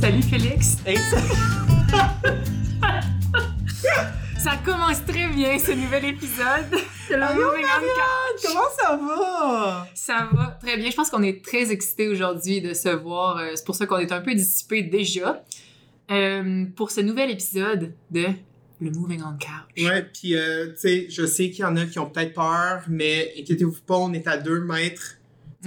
Salut Félix. Hey, ça... Ça commence très bien ce nouvel épisode de la Allô, Moving on Couch. Comment ça va? Ça va très bien. Je pense qu'on est très excités aujourd'hui de se voir. Euh, C'est pour ça qu'on est un peu dissipés déjà. Euh, pour ce nouvel épisode de le Moving on Couch. Ouais, puis euh, tu sais, je sais qu'il y en a qui ont peut-être peur, mais inquiétez-vous pas, on est à deux mètres.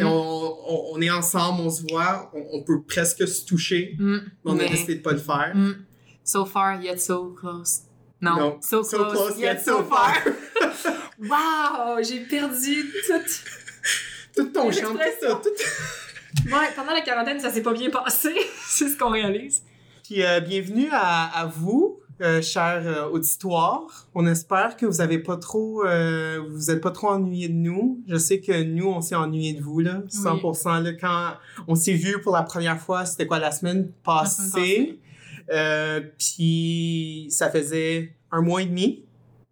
Mm. On, on, on est ensemble, on se voit, on, on peut presque se toucher, Mm, mais on a mais- décidé de pas le faire. mm, so far, yet so close. Non, Non. so, So close, close, yet yet so so far. far. wow, j'ai perdu tout. Tout ton champ, tout ça, L'expression. tout. Ouais, pendant la quarantaine, ça s'est pas bien passé. C'est ce qu'on réalise. Puis euh, bienvenue à, à vous, euh, chers euh, auditoires. On espère que vous avez pas trop, euh, vous êtes pas trop ennuyés de nous. Je sais que nous, on s'est ennuyés de vous là, 100%. Là, quand on s'est vu pour la première fois, c'était quoi la semaine passée. Euh, puis ça faisait un mois et demi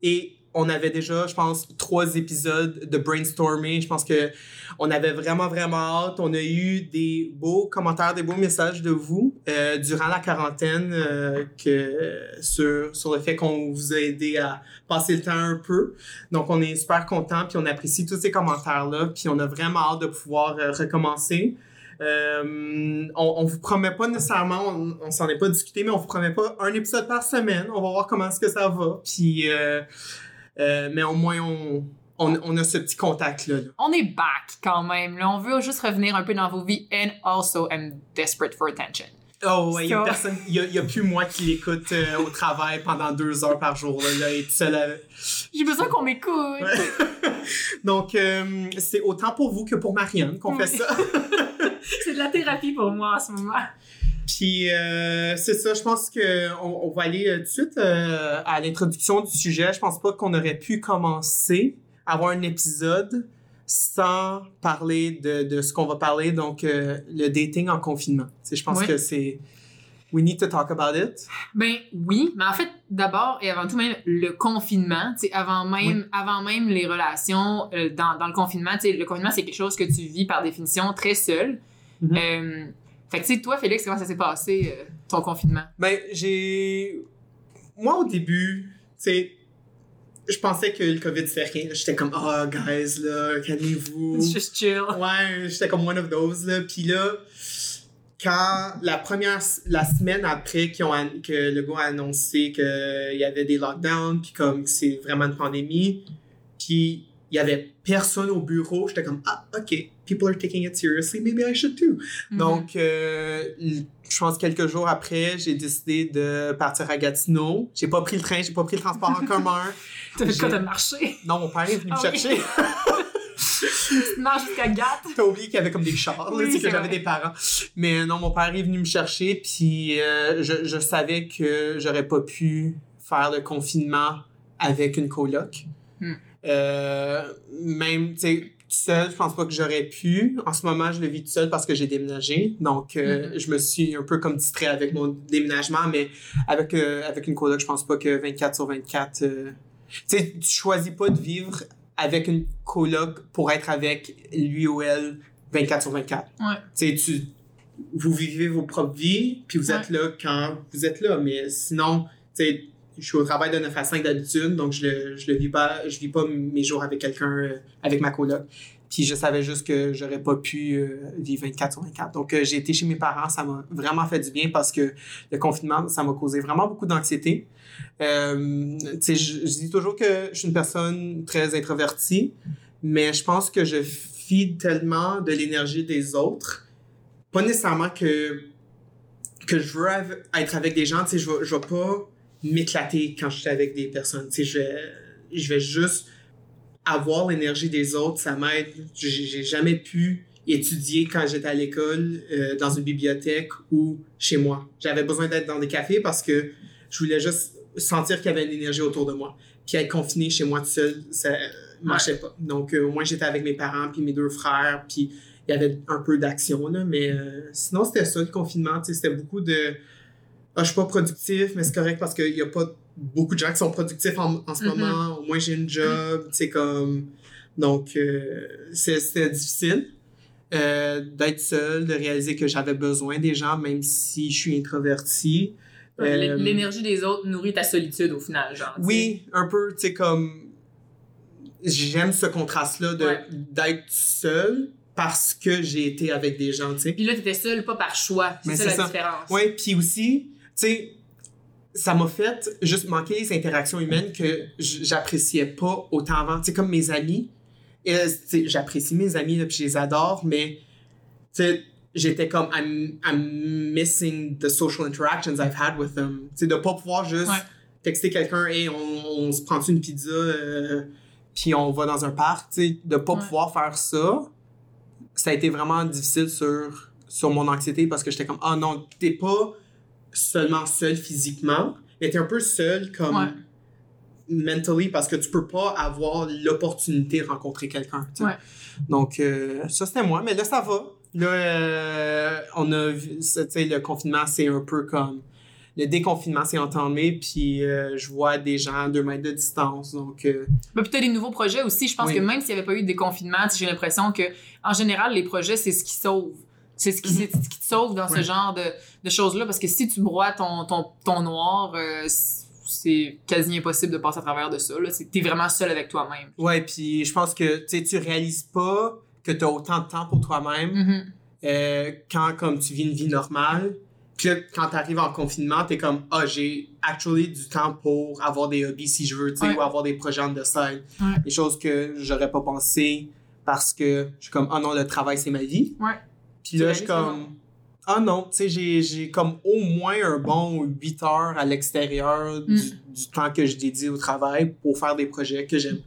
et on avait déjà, je pense, trois épisodes de brainstorming. Je pense que on avait vraiment, vraiment hâte. On a eu des beaux commentaires, des beaux messages de vous euh, durant la quarantaine euh, que, sur, sur le fait qu'on vous a aidé à passer le temps un peu. Donc, on est super content puis on apprécie tous ces commentaires-là. Puis on a vraiment hâte de pouvoir euh, recommencer. Euh, on, on vous promet pas nécessairement, on, on s'en est pas discuté, mais on vous promet pas un épisode par semaine. On va voir comment est-ce que ça va. Puis, euh, euh, mais au moins on, on, on a ce petit contact là. là. On est back quand même. Là. On veut juste revenir un peu dans vos vies. And also, I'm desperate for attention. Oh ouais, il y a plus moi qui l'écoute euh, au travail pendant deux heures par jour là, et à- J'ai besoin qu'on m'écoute. Ouais. Donc euh, c'est autant pour vous que pour Marianne qu'on fait ça. C'est de la thérapie pour moi en ce moment. Puis euh, c'est ça, je pense que on, on va aller euh, tout de suite euh, à l'introduction du sujet. Je pense pas qu'on aurait pu commencer à avoir un épisode sans parler de, de ce qu'on va parler, donc euh, le dating en confinement. Tu sais, je pense Oui. que c'est we need to talk about it. Ben oui, mais en fait, d'abord et avant tout même le confinement, tu sais, avant même, avant même les relations euh, dans, dans le confinement, tu sais, le confinement c'est quelque chose que tu vis par définition très seul. Mhm. Euh, fait que tu sais, toi Félix, comment ça s'est passé euh, ton confinement? Ben, j'ai. Moi, au début, tu sais, je pensais que le COVID c'était rien. J'étais comme, oh, guys, là, calmez-vous. It's just chill. Ouais, j'étais comme one of those, là. Puis là, quand la première, la semaine après qu'ils ont, que le gars a annoncé qu'il y avait des lockdowns, puis comme c'est vraiment une pandémie, puis il y avait personne au bureau, j'étais comme, ah, ok, people are taking it seriously, maybe I should too. Mhm. Donc, euh, je pense quelques jours après, j'ai décidé de partir à Gatineau. J'ai pas pris le train, j'ai pas pris le transport en commun. t'as fait quoi de marcher? Non, mon père est venu me Ah oui. chercher. Tu marches jusqu'à Gap? T'as oublié qu'il y avait comme des chars, Oui, sais, que c'est j'avais des parents. Mais non, mon père est venu me chercher, puis euh, je, je savais que j'aurais pas pu faire le confinement avec une coloc. Hmm. Euh, même, tu sais, seul, je pense pas que j'aurais pu. En ce moment, je le vis tout seul parce que j'ai déménagé. Donc, euh, Mhm. je me suis un peu comme distrait avec mon déménagement, mais avec, euh, avec une coloc, je pense pas que 24 sur 24... euh, tu sais, tu choisis pas de vivre avec une coloc pour être avec lui ou elle 24 sur 24. Ouais. Tu sais, tu, vous vivez vos propres vies, puis vous êtes là quand vous êtes là. Mais sinon, tu sais, je suis au travail de 9 à 5 d'habitude, donc je le, je le vis pas, je vis pas mes jours avec quelqu'un, euh, avec ma coloc. Puis je savais juste que j'aurais pas pu euh, vivre 24 sur 24. Donc euh, j'ai été chez mes parents, ça m'a vraiment fait du bien parce que le confinement, ça m'a causé vraiment beaucoup d'anxiété. Euh, je, dis toujours que je suis une personne très introvertie, mais je pense que je fide tellement de l'énergie des autres. Pas nécessairement que, que je veux être avec des gens, tu sais, je vais, je vais pas m'éclater quand je suis avec des personnes. Je vais, je vais juste avoir l'énergie des autres, ça m'aide. J'ai jamais pu étudier quand j'étais à l'école, euh, dans une bibliothèque ou chez moi. J'avais besoin d'être dans des cafés parce que je voulais juste sentir qu'il y avait une énergie autour de moi. Puis être confiné chez moi tout seul, ça marchait pas. Donc euh, au moins j'étais avec mes parents puis mes deux frères puis il y avait un peu d'action là, mais euh, sinon c'était ça le confinement, c'était beaucoup de ah, je suis pas productif, mais c'est correct parce qu'il y a pas beaucoup de gens qui sont productifs en, en ce Mhm. moment. Au moins j'ai une job, sais comme donc euh, c'est- c'était difficile. euh, d'être seul, de réaliser que j'avais besoin des gens, même si je suis introverti. Euh, L'énergie des autres nourrit ta solitude au final, genre. Oui, un peu, tu sais, comme. J'aime ce contraste-là de- Ouais. d'être seul parce que j'ai été avec des gens, tu sais. Puis là, t'étais seule, pas par choix. C'est ça c'est la ça. différence. Ouais, puis aussi, sais, ça m'a fait juste manquer les interactions humaines que j'appréciais pas autant avant. Tu sais, comme mes amis. Et, euh, tu j'apprécie mes amis, là, puis je les adore, mais, tu sais, j'étais comme, I'm, I'm missing the social interactions I've had with them. Tu sais, de pas pouvoir juste Ouais. texter quelqu'un, hey, on, on se prend une pizza, euh, puis on va dans un parc, tu sais, de pas Ouais. pouvoir faire ça, ça a été vraiment difficile sur, sur mon anxiété parce que j'étais comme, ah non, t'es pas seulement seul physiquement, mais t'es un peu seul comme Ouais. mentally parce que tu peux pas avoir l'opportunité de rencontrer quelqu'un. tu. Ouais. Donc, euh, ça c'était moi, mais là ça va. Là, euh, on a vu, tu le confinement, c'est un peu comme. Le déconfinement s'est entamé, puis euh, je vois des gens à deux mètres de distance. Donc, puis t'as des nouveaux projets aussi. Je pense Oui. que même s'il n'y avait pas eu de déconfinement, tu j'ai l'impression que en général, les projets, c'est ce qui sauve. C'est ce qui, c'est ce qui te sauve dans ce Mhm. Genre de, de choses-là. Parce que si tu broies ton, ton, ton noir, euh, c'est quasi impossible de passer à travers de ça. T'es vraiment seul avec toi-même. ouais, puis je pense que tu réalises pas que tu as autant de temps pour toi-même Mhm. euh, quand comme tu vis une vie normale. Puis quand tu arrives en confinement, tu es comme ah, j'ai actually du temps pour avoir des hobbies si je veux, tu sais, Ouais. ou avoir des projets the side. Ouais. Des choses que j'aurais pas pensé parce que je suis comme ah non, le travail c'est ma vie. Ouais. Puis là, je suis comme ah non, tu sais, j'ai, comme au moins un bon 8 heures à l'extérieur du, Mm. du temps que je dédie au travail pour faire des projets que j'aime.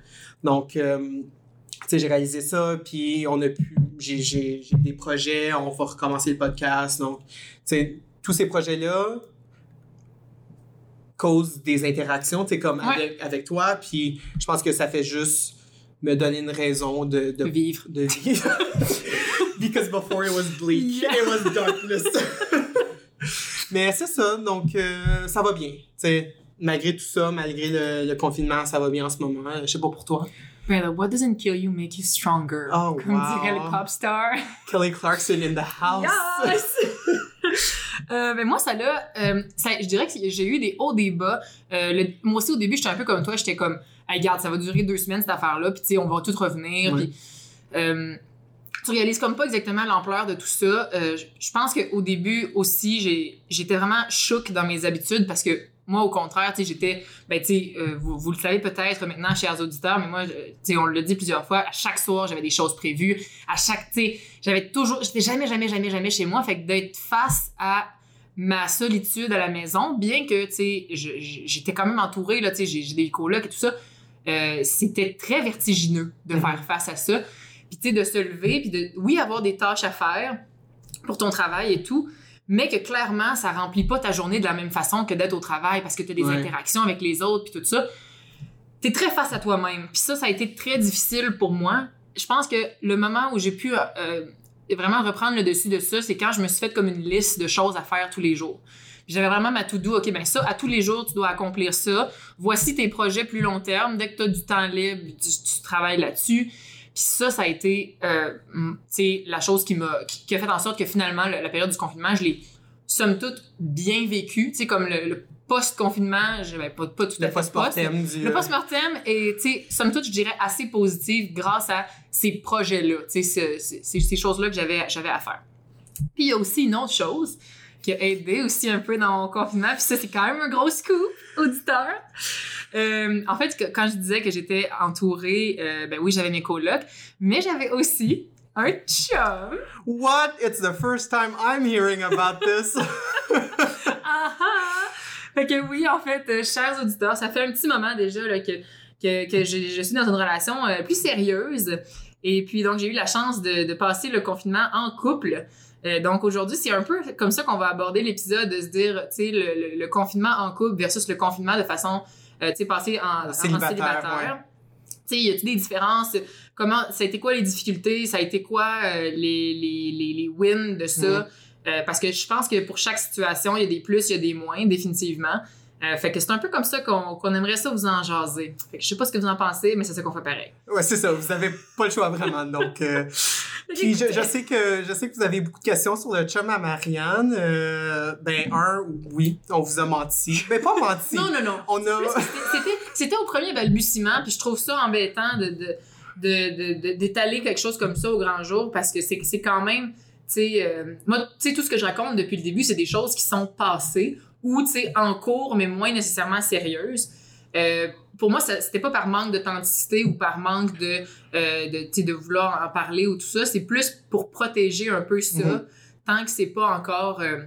Donc, euh, tu sais, j'ai réalisé ça, puis on a pu, j'ai, des projets, on va recommencer le podcast. Donc, tu sais, tous ces projets-là causent des interactions, tu sais, comme Ouais. avec, avec toi, puis je pense que ça fait juste me donner une raison de De vivre. de vivre. Because before it was bleak, Yeah. it was darkness. Mais c'est ça, donc euh, ça va bien. Tu sais, malgré tout ça, malgré le, le confinement, ça va bien en ce moment. Euh, Je sais pas pour toi. What doesn't kill you make you stronger? Oh, Comme wow. dirait le pop star. Kelly Clarkson in the house. Yes! Euh, ben moi, ça là, euh, ça, je dirais que j'ai eu des hauts, des bas. Euh, le- moi aussi, au début, j'étais un peu comme toi. J'étais comme, hey, regarde, ça va durer deux semaines, cette affaire-là, puis tu sais, on va tout revenir. Ouais. Puis, euh, tu réalises comme pas exactement l'ampleur de tout ça. Euh, je- pense qu'au début aussi, j'étais vraiment choquée dans mes habitudes parce que moi, au contraire, tu sais, j'étais, ben, tu sais, euh, vous, vous le savez peut-être maintenant, chers auditeurs, mais moi, tu sais, on l'a dit plusieurs fois, à chaque soir, j'avais des choses prévues. À chaque, tu sais, j'avais toujours, j'étais jamais, jamais, jamais, jamais chez moi. Fait que d'être face à ma solitude à la maison, bien que, tu sais, j'étais quand même entourée, là, tu sais, j'ai des colocs et tout ça, euh, c'était très vertigineux de Mhm. faire face à ça. Puis, tu sais, de se lever, puis de, oui, avoir des tâches à faire pour ton travail et tout, mais que clairement, ça remplit pas ta journée de la même façon que d'être au travail parce que tu as des Ouais. interactions avec les autres, puis tout ça. T'es très face à toi-même. Puis ça, ça a été très difficile pour moi. Je pense que le moment où j'ai pu euh, vraiment reprendre le dessus de ça, c'est quand je me suis fait comme une liste de choses à faire tous les jours. J'avais vraiment ma to-do, OK, ben ça, à tous les jours, tu dois accomplir ça. Voici tes projets plus long terme. Dès que tu as du temps libre, tu, tu travailles là-dessus. Puis ça, ça a été, euh, la chose qui m'a, qui, qui a fait en sorte que finalement, le- la période du confinement, je l'ai, somme toute, bien vécu. Tu sais, comme le, le post-confinement, je vais pas, pas tout à fait post. post-mortem. Le post-mortem est, somme toute, je dirais, assez positif grâce à ces projets-là, ce- ce- ces, ces choses-là que j'avais, j'avais à faire. Puis il y a aussi une autre chose qui a aidé aussi un peu dans mon confinement, puis ça, c'est quand même un gros scoop, auditeur. Euh, en fait, que- quand je disais que j'étais entourée, euh, ben oui, j'avais mes colocs, mais j'avais aussi un chum. What? It's the first time I'm hearing about this. Ah ah! Fait que oui, en fait, euh, chers auditeurs, ça fait un petit moment déjà là, que, que, que je, je suis dans une relation euh, plus sérieuse. Et puis, donc, j'ai eu la chance de, de passer le confinement en couple. Euh, donc, aujourd'hui, c'est un peu comme ça qu'on va aborder l'épisode, de se dire, tu sais, le, le- le confinement en couple versus le confinement de façon, euh, tu sais, passé en, en Célibataire, célibataire. Tu sais, y a-t-il des différences? Comment, ça a été quoi les difficultés? Ça a été quoi euh, les, les, les, les wins de ça? Parce que je pense que pour chaque situation, il y a des plus, il y a des moins, définitivement. Euh, fait que c'est un peu comme ça qu'on qu'on aimerait ça vous en jaser. Fait que je sais pas ce que vous en pensez, mais c'est ça qu'on fait pareil. ouais, c'est ça. Vous avez pas le choix vraiment. Donc, euh, Puis je, je sais que je sais que vous avez beaucoup de questions sur le chum à Marianne. Euh, ben un, oui, on vous a menti. Mais pas menti. Non, non, non. On a. C'était, au premier balbutiement, puis je trouve ça embêtant de, de, de, de- d'étaler quelque chose comme ça au grand jour parce que c'est, c'est quand même, tu sais, euh, moi, tu sais, tout ce que je raconte depuis le début, c'est des choses qui sont passées ou, tu sais, en cours, mais moins nécessairement sérieuses. Euh, pour moi, c'était pas par manque d'authenticité ou par manque de, euh, de, de vouloir en parler ou tout ça. C'est plus pour protéger un peu ça, Mhm. tant que c'est pas encore. euh,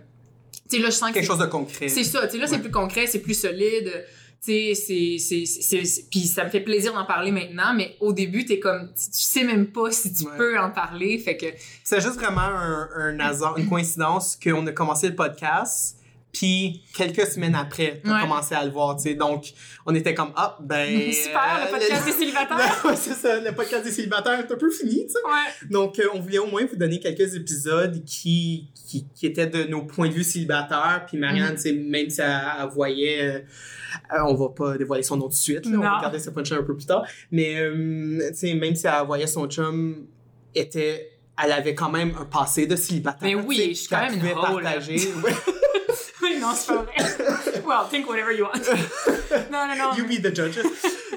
tu sais, là, je sens que Quelque chose de concret. c'est ça, tu sais, là, c'est plus concret, c'est plus solide. Tu sais, c'est, puis ça me fait plaisir d'en parler maintenant, mais au début, t'es comme, tu, tu sais même pas si tu Ouais. peux en parler, fait que, C'est juste vraiment un, un hasard, une coïncidence qu'on a commencé le podcast. Puis quelques semaines après, on a Ouais. commencé à le voir, tu sais. Donc, on était comme, ah, ben. super, euh, le podcast des célibataires. Ouais, c'est ça, le podcast des célibataires est un peu fini, tu sais. Ouais. Donc, euh, on voulait au moins vous donner quelques épisodes qui, qui, qui étaient de nos points de vue célibataires. Puis Marianne, Mhm. tu sais, même si elle, elle voyait, euh, euh, on va pas dévoiler son nom tout de suite, là, on va garder ce punch un peu plus tard. Mais, euh, tu sais, même si elle voyait son chum était, elle avait quand même un passé de célibataire. Mais oui, je suis quand même une partager. Oui, non, c'est pas vrai. well, think whatever you want. non, non, non. You be the judge.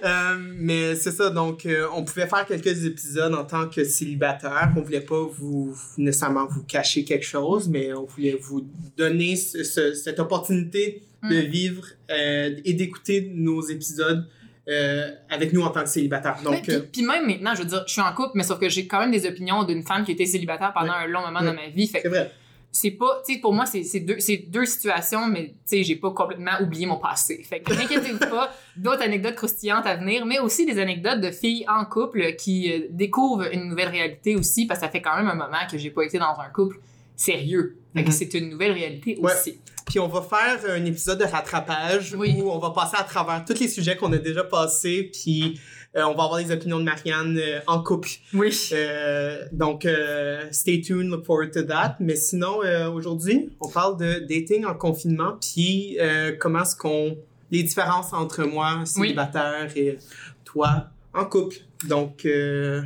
Euh, mais c'est ça, donc euh, on pouvait faire quelques épisodes en tant que célibataire. On voulait pas vous nécessairement vous cacher quelque chose, mais on voulait vous donner ce- ce- cette opportunité de Mm. vivre euh, et d'écouter nos épisodes euh, avec nous en tant que célibataire. Donc, puis, euh, puis même maintenant, je veux dire, je suis en couple, mais sauf que j'ai quand même des opinions d'une femme qui était célibataire pendant un long moment Ouais. dans ma vie. Fait c'est vrai. C'est pas, tu sais, pour moi, c'est c'est deux, c'est deux situations, mais tu sais, j'ai pas complètement oublié mon passé. Fait que n'inquiétez-vous pas, d'autres anecdotes croustillantes à venir, mais aussi des anecdotes de filles en couple qui euh, découvrent une nouvelle réalité aussi, parce que ça fait quand même un moment que j'ai pas été dans un couple sérieux. Fait que Mhm. c'est une nouvelle réalité Ouais. aussi. Puis on va faire un épisode de rattrapage Oui. où on va passer à travers tous les sujets qu'on a déjà passés, puis on va avoir les opinions de Marianne euh, en couple. Oui. Euh, donc, euh, stay tuned, look forward to that. Mais sinon, euh, aujourd'hui, on parle de dating en confinement, puis euh, comment est-ce qu'on... les différences entre moi, célibataire, et toi, en couple. Donc, euh,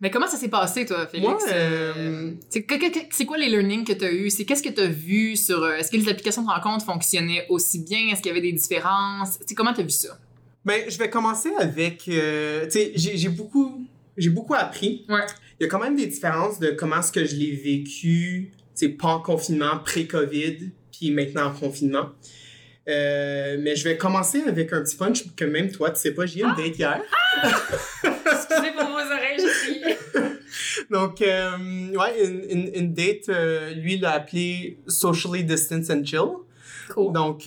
Mais comment ça s'est passé, toi, Félix? Euh, c'est quoi les learnings que tu as eu? C'est qu'est-ce que tu as vu sur. euh, Est-ce que les applications de rencontre fonctionnaient aussi bien? Est-ce qu'il y avait des différences? Tu sais, comment tu as vu ça? Ben, je vais commencer avec... euh, tu sais, j'ai beaucoup, j'ai beaucoup appris. Ouais. Il y a quand même des différences de comment est-ce que je l'ai vécu, tu sais, pas en confinement, pré-COVID, puis maintenant en confinement. Euh, mais je vais commencer avec un petit punch que même toi, tu sais pas, j'ai eu une date hier. Excusez pour vos oreilles, j'ai crié. Donc, euh, ouais, une, une, une date, euh, lui, il l'a appelé Socially Distance and Chill. Cool. Donc,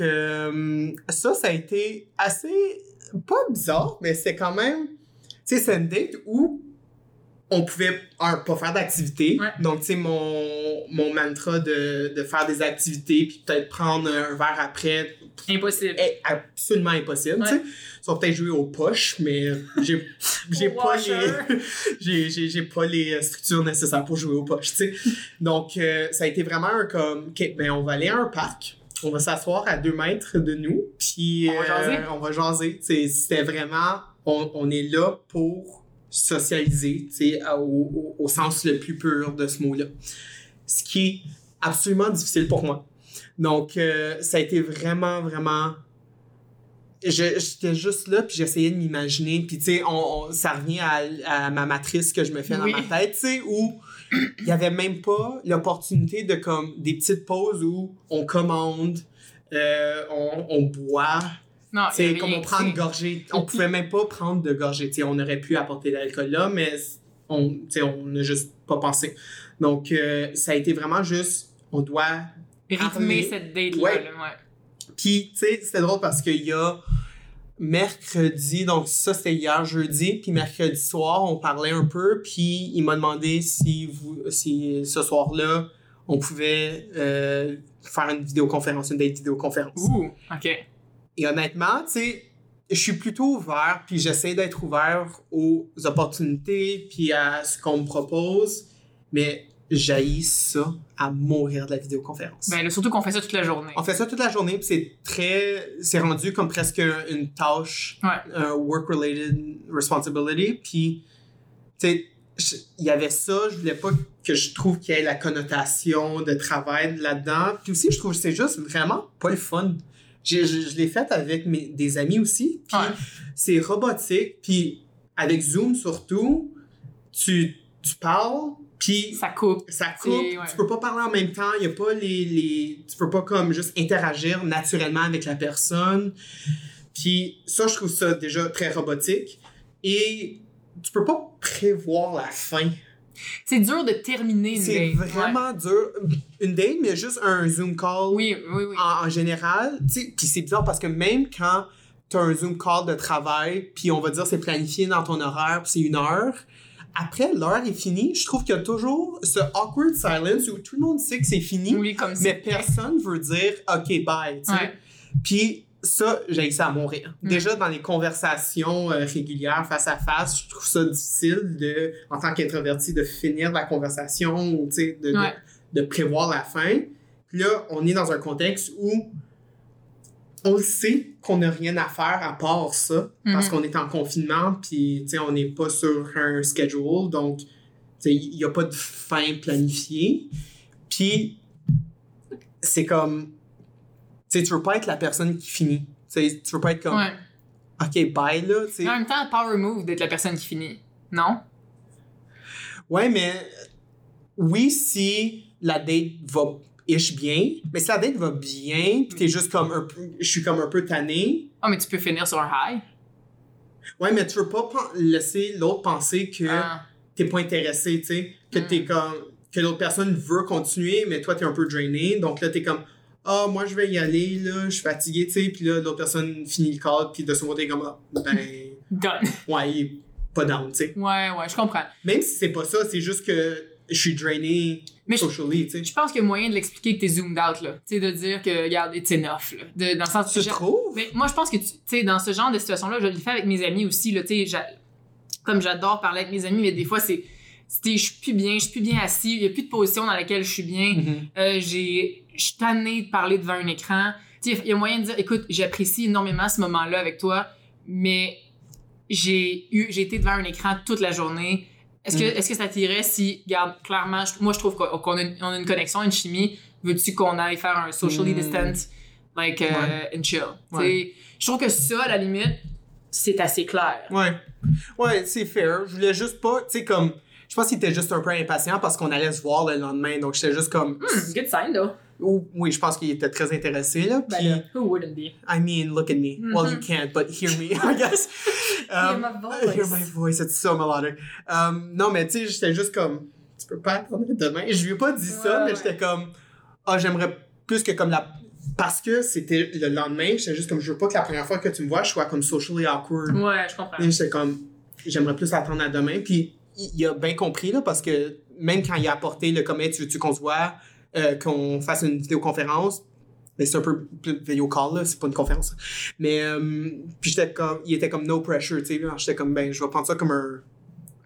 ça, ça a été assez, pas bizarre, mais c'est quand même, tu sais, c'est une date où on pouvait, un, pas faire d'activité. Ouais. Donc, tu sais, mon, mon mantra de, de faire des activités puis peut-être prendre un verre après Impossible. est absolument impossible, Ouais. tu sais. Sauf peut-être jouer aux poches, mais j'ai, pas les, j'ai, j'ai, j'ai pas les structures nécessaires pour jouer aux poches, tu sais. Donc, euh, ça a été vraiment un comme, OK, ben, on va aller à un parc. On va s'asseoir à deux mètres de nous, puis On va jaser. on va jaser. Tu sais, C'était vraiment, on, on est là pour socialiser, au, au, au sens le plus pur de ce mot-là. Ce qui est absolument difficile pour moi. Donc, euh, ça a été vraiment, vraiment... Je- J'étais juste là, puis j'essayais de m'imaginer. Puis, tu sais, on, on- ça revient à, à ma matrice que je me fais dans ma tête, tu sais, où il y avait même pas l'opportunité de, comme, des petites pauses où on commande, euh, on, on boit, Non, rien, comme on prend une gorgée. On pouvait même pas prendre de gorgée. On aurait pu apporter de l'alcool là, mais on n'a juste pas pensé. Donc, euh, ça a été vraiment juste, on doit Rythmer cette date-là. Ouais. là, ouais. puis, tu sais, c'était drôle parce qu'il y a mercredi, donc ça c'était hier jeudi, puis mercredi soir, on parlait un peu, puis il m'a demandé si vous, si ce soir-là, on pouvait euh, faire une vidéoconférence, une date vidéoconférence. Ouh, OK. Et honnêtement, tu sais, je suis plutôt ouvert, puis j'essaie d'être ouvert aux opportunités, puis à ce qu'on me propose, mais j'haïs ça à mourir de la vidéoconférence. Ben, là, surtout qu'on fait ça toute la journée. On fait ça toute la journée, puis c'est très... C'est rendu comme presque une tâche, Ouais. un work-related responsibility, puis, tu sais, il y avait ça, je voulais pas que je trouve qu'il y ait la connotation de travail là-dedans. Puis aussi, je trouve que c'est juste vraiment pas le fun. Je, je l'ai fait avec mes, des amis aussi, puis Ouais. c'est robotique, puis avec Zoom surtout, tu, tu parles, puis Ça coupe. ça coupe, C'est- ouais. tu peux pas parler en même temps, il y a pas les, les tu peux pas comme juste interagir naturellement avec la personne. Puis ça je trouve ça déjà très robotique et tu peux pas prévoir la fin. C'est dur de terminer une C'est date. Ouais. vraiment dur une date mais juste un Zoom call Oui, oui, oui. en, en général, tu sais, puis c'est bizarre parce que même quand tu as un Zoom call de travail, puis on va dire c'est planifié dans ton horaire, puis c'est une heure, après l'heure est finie, je trouve qu'il y a toujours ce awkward silence où tout le monde sait que c'est fini, Oui, comme mais personne veut dire OK, bye, tu sais. Ouais. Puis ça, j'ai ça à mourir. Mm. Déjà, dans les conversations euh, régulières, face à face, je trouve ça difficile de, en tant qu'introverti, de finir la conversation ou, de, de- Ouais. de prévoir la fin. Puis là, on est dans un contexte où on le sait qu'on n'a rien à faire à part ça, parce Mhm. qu'on est en confinement, puis, on n'est pas sur un schedule, donc, il n'y a pas de fin planifiée. Puis, c'est comme, tu sais, tu veux pas être la personne qui finit. Tu sais, tu veux pas être comme, Ouais. OK, bye, là, tu sais. Mais en même temps, power move d'être la personne qui finit. Non? Ouais, mais oui, si la date va ish bien, mais si la date va bien, puis t'es juste comme un peu, je suis comme un peu tanné, Oh, mais tu peux finir sur un high. ouais, mais tu veux pas laisser l'autre penser que Ah. t'es pas intéressé, tu sais, que Mm. t'es comme, que l'autre personne veut continuer, mais toi t'es un peu drainé, donc là t'es comme, ah, moi je vais y aller, là, je suis fatigué, tu sais, puis là l'autre personne finit le call, puis de son côté, comme, ah, ben, Done. ouais, il est pas down, tu sais. Ouais, ouais, je comprends. Même si c'est pas ça, c'est juste que je suis drainé Mais je, socially, je pense qu'il y a moyen de l'expliquer que t'es zoomed out, là. Tu sais, de dire que, regarde, it's enough, là. De, dans le sens Tu que. trouves? Mais moi, je pense que, tu sais, dans ce genre de situation-là, je le fais avec mes amis aussi, là. Tu sais, comme j'adore parler avec mes amis, mais des fois, c'est. Je suis plus bien, je suis plus bien assis, il y a plus de position dans laquelle je suis bien. Mhm. Euh, j'ai je suis tannée de parler devant un écran. Il y a moyen de dire écoute, j'apprécie énormément ce moment-là avec toi, mais j'ai eu j'ai été devant un écran toute la journée. Est-ce que Mm. est-ce que ça t'irait si regarde clairement je- moi je trouve qu'on a, une, on a une connexion, une chimie, veux-tu qu'on aille faire un socially Mm. distant like uh, Ouais. and chill. Ouais. je trouve que ça à la limite c'est assez clair. Ouais. Ouais, c'est fair. Je voulais juste pas, tu sais, comme. Je pense qu'il était juste un peu impatient parce qu'on allait se voir le lendemain. Donc, j'étais juste comme. Hmm, good sign though. Ou- oui, je pense qu'il était très intéressé, là. Ben Puis, là, who wouldn't be? I mean, look at me. Well, you can't, but hear me, I guess. Hear Um, my voice. Hear my voice, it's so melodic. Um, non, mais tu sais, j'étais juste comme. Tu peux pas attendre demain. Je lui ai pas dit ça, Ouais, mais j'étais comme. Ah, j'aimerais plus que comme la. Parce que c'était le lendemain, j'étais juste comme. Je veux pas que la première fois que tu me vois, je sois comme socially awkward. Ouais, je comprends. Et j'étais comme, j'aimerais plus attendre à demain. Puis il a bien compris, là, parce que même quand il a apporté le comme, Hey, tu veux-tu qu'on se voit, euh, qu'on fasse une vidéoconférence, mais c'est un peu plus vidéo call, là, c'est pas une conférence. Mais, euh, puis j'étais comme, il était comme no pressure, tu sais. J'étais comme, ben, je vais prendre ça comme un,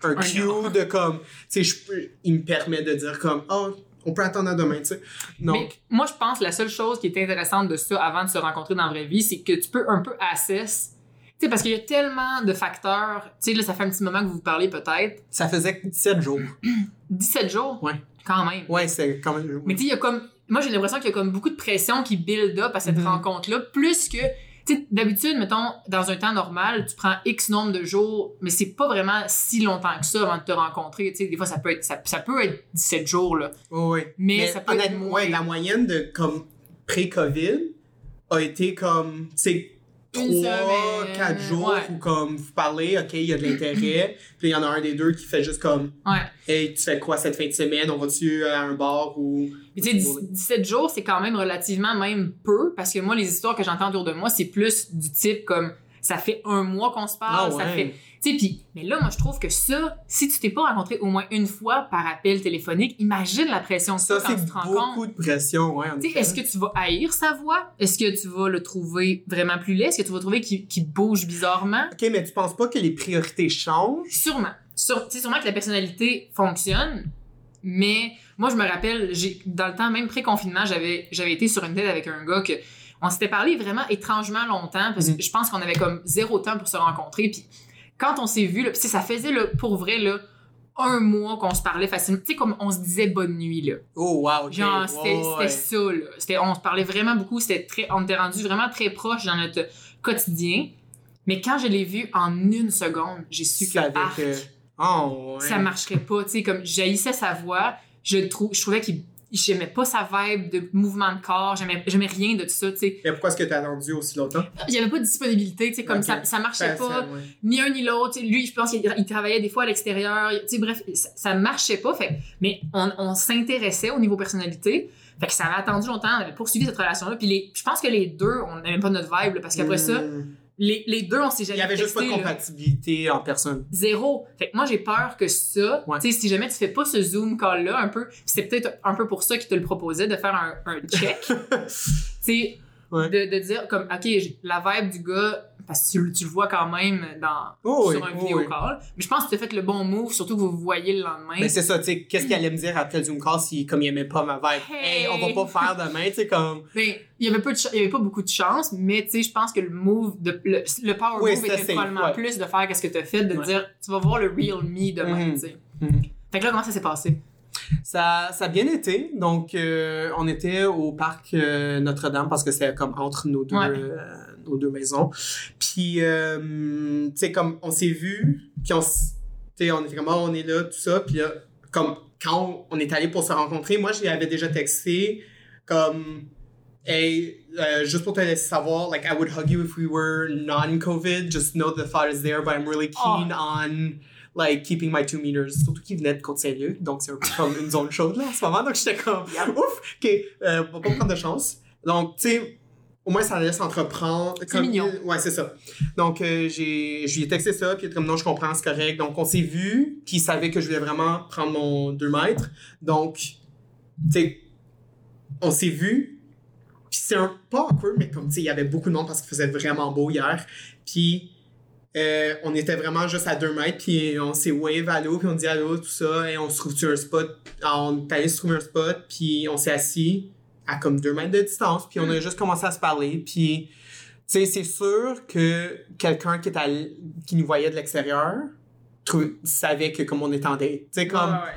un cue de comme, tu sais, il me permet de dire comme, oh, on peut attendre à demain, tu sais. Mais Donc, moi, je pense que la seule chose qui est intéressante de ça avant de se rencontrer dans la vraie vie, c'est que tu peux un peu assess. Tu sais, parce qu'il y a tellement de facteurs. Tu sais, là, ça fait un petit moment que vous vous parlez peut-être. ça faisait 17 jours. 17 jours? Ouais. Quand même. Ouais, c'est quand même. Mais tu sais, il y a comme. Moi, j'ai l'impression qu'il y a comme beaucoup de pression qui build up à cette Mhm. rencontre-là. Plus que. Tu sais, d'habitude, mettons, dans un temps normal, tu prends X nombre de jours, mais c'est pas vraiment si longtemps que ça avant de te rencontrer. Tu sais, des fois, ça peut être, ça, ça peut être 17 jours, là. Ouais, ouais. Mais ça peut être moins. ouais, la moyenne de comme pré-COVID a été comme, tu sais, Une 3, semaine, 4 jours ouais. où comme vous parlez, ok, il y a de l'intérêt. puis il y en a un des deux qui fait juste comme, Ouais. hey, tu fais quoi cette fin de semaine? On va-tu à un bar ou. Tu sais, 10 17 jours, c'est quand même relativement même peu, parce que moi, les histoires que j'entends autour de moi, c'est plus du type comme ça fait un mois qu'on se parle, Ah ça ouais. fait. Tu sais, puis, mais là, moi, je trouve que ça, si tu t'es pas rencontré au moins une fois par appel téléphonique, imagine la pression que Ça, quand c'est tu te rencontres. beaucoup de pression, ouais. Tu sais, est-ce que tu vas haïr sa voix? Est-ce que tu vas le trouver vraiment plus laid? Est-ce que tu vas trouver qu'il bouge bizarrement? Ok, mais tu penses pas que les priorités changent? Sûrement. Sur, tu sais, sûrement que la personnalité fonctionne, mais moi, je me rappelle, j'ai, dans le temps même pré-confinement, j'avais, été sur une date avec un gars que on s'était parlé vraiment étrangement longtemps parce que Mhm. je pense qu'on avait comme zéro temps pour se rencontrer. Puis quand on s'est vu, là, puis tu sais, ça faisait là, pour vrai là, un mois qu'on se parlait facilement. Tu sais, comme on se disait bonne nuit, là. Oh, wow. ok. Genre, Ouais, c'était ouais. c'était ça, là. C'était- On se parlait vraiment beaucoup. C'était très, on était rendu vraiment très proche dans notre quotidien. Mais quand je l'ai vu en une seconde, j'ai su que, arc, que- Oh, ouais. ça marcherait pas. Tu sais, comme j'haïssais sa voix, je, le trou- je trouvais qu'il j'aimais pas sa vibe de mouvement de corps, j'aimais j'aimais rien de tout ça, tu sais. Mais pourquoi est-ce que t'as attendu aussi longtemps? Il y avait pas de disponibilité, tu sais, comme ça, ça marchait pas ouais. ni un ni l'autre. Lui, je pense qu'il il travaillait des fois à l'extérieur. Tu sais, bref, ça, ça marchait pas. Fait, mais on, on s'intéressait au niveau personnalité. Fait que ça avait attendu longtemps. On avait poursuivi cette relation-là. Puis les, je pense que les deux, on n'aimait pas notre vibe. là, parce qu'après ça, Hmm. Les, les deux, on s'est Il jamais y avait juste pas de là. compatibilité en personne. Zéro. Fait que moi, j'ai peur que ça, Ouais. tu sais, si jamais tu fais pas ce Zoom call-là, un peu, c'est peut-être un peu pour ça qu'il te le proposait, de faire un, un check. tu sais, Ouais. de, de dire comme, OK, la vibe du gars, parce que tu, tu le vois quand même dans, Oh, sur oui, un oh, vidéo oui. call. Mais je pense que tu as fait le bon move, surtout que vous vous voyez le lendemain. Mais c'est ça, tu sais, qu'est-ce qu'il allait me dire après le Zoom call si, comme il aimait pas ma vibe? Hey! Hey, on va pas faire demain, tu sais, comme. Ben, il y avait de ch- il y avait pas beaucoup de chance, mais tu sais, je pense que le move, de, le, le power Oui, move était safe, probablement ouais. plus de faire qu'est-ce que tu as fait, de Ouais. dire, tu vas voir le real me demain, Mhm. tu sais. Mhm. Fait que là, comment ça s'est passé? Ça, ça a bien été. Donc, euh, on était au parc euh, Notre-Dame parce que c'était comme entre nos deux, Ouais. euh, nos deux maisons. Puis, tu sais, comme on s'est vus, puis on, on était comme, Ah, on est là, tout ça. Puis là, comme quand on, est allé pour se rencontrer, moi, je lui avais déjà texté comme, hey, euh, juste pour te laisser savoir, like, I would hug you if we were non-COVID. Just know the thought is there, but I'm really keen on like keeping my two meters. Surtout qu'il venait de Côte-Saint-Luc, donc c'est un peu comme une zone chaude là en ce moment. Donc j'étais comme ouf, ok, euh, on va pas prendre de chance. Donc tu sais, au moins ça laisse entreprendre. comme- mignon. Ouais, c'est ça. Donc euh, j'ai, je lui ai texté ça, puis il était comme non, je comprends, c'est correct. Donc on s'est vu, puis il savait que je voulais vraiment prendre mon 2 mètres. Donc tu sais, on s'est vu. Puis c'est un pas awkward, mais comme tu sais, il y avait beaucoup de monde parce qu'il faisait vraiment beau hier. Puis euh, on était vraiment juste à deux mètres, puis on s'est wave allô, puis on dit allô, tout ça, et on se trouve sur un spot. Alors, on est allé se trouver un spot, puis on s'est assis à comme deux mètres de distance, puis on a juste commencé à se parler, puis tu sais, c'est sûr que quelqu'un qui, est à qui nous voyait de l'extérieur savait que comme on était en date. Tu sais, comme, Ouais,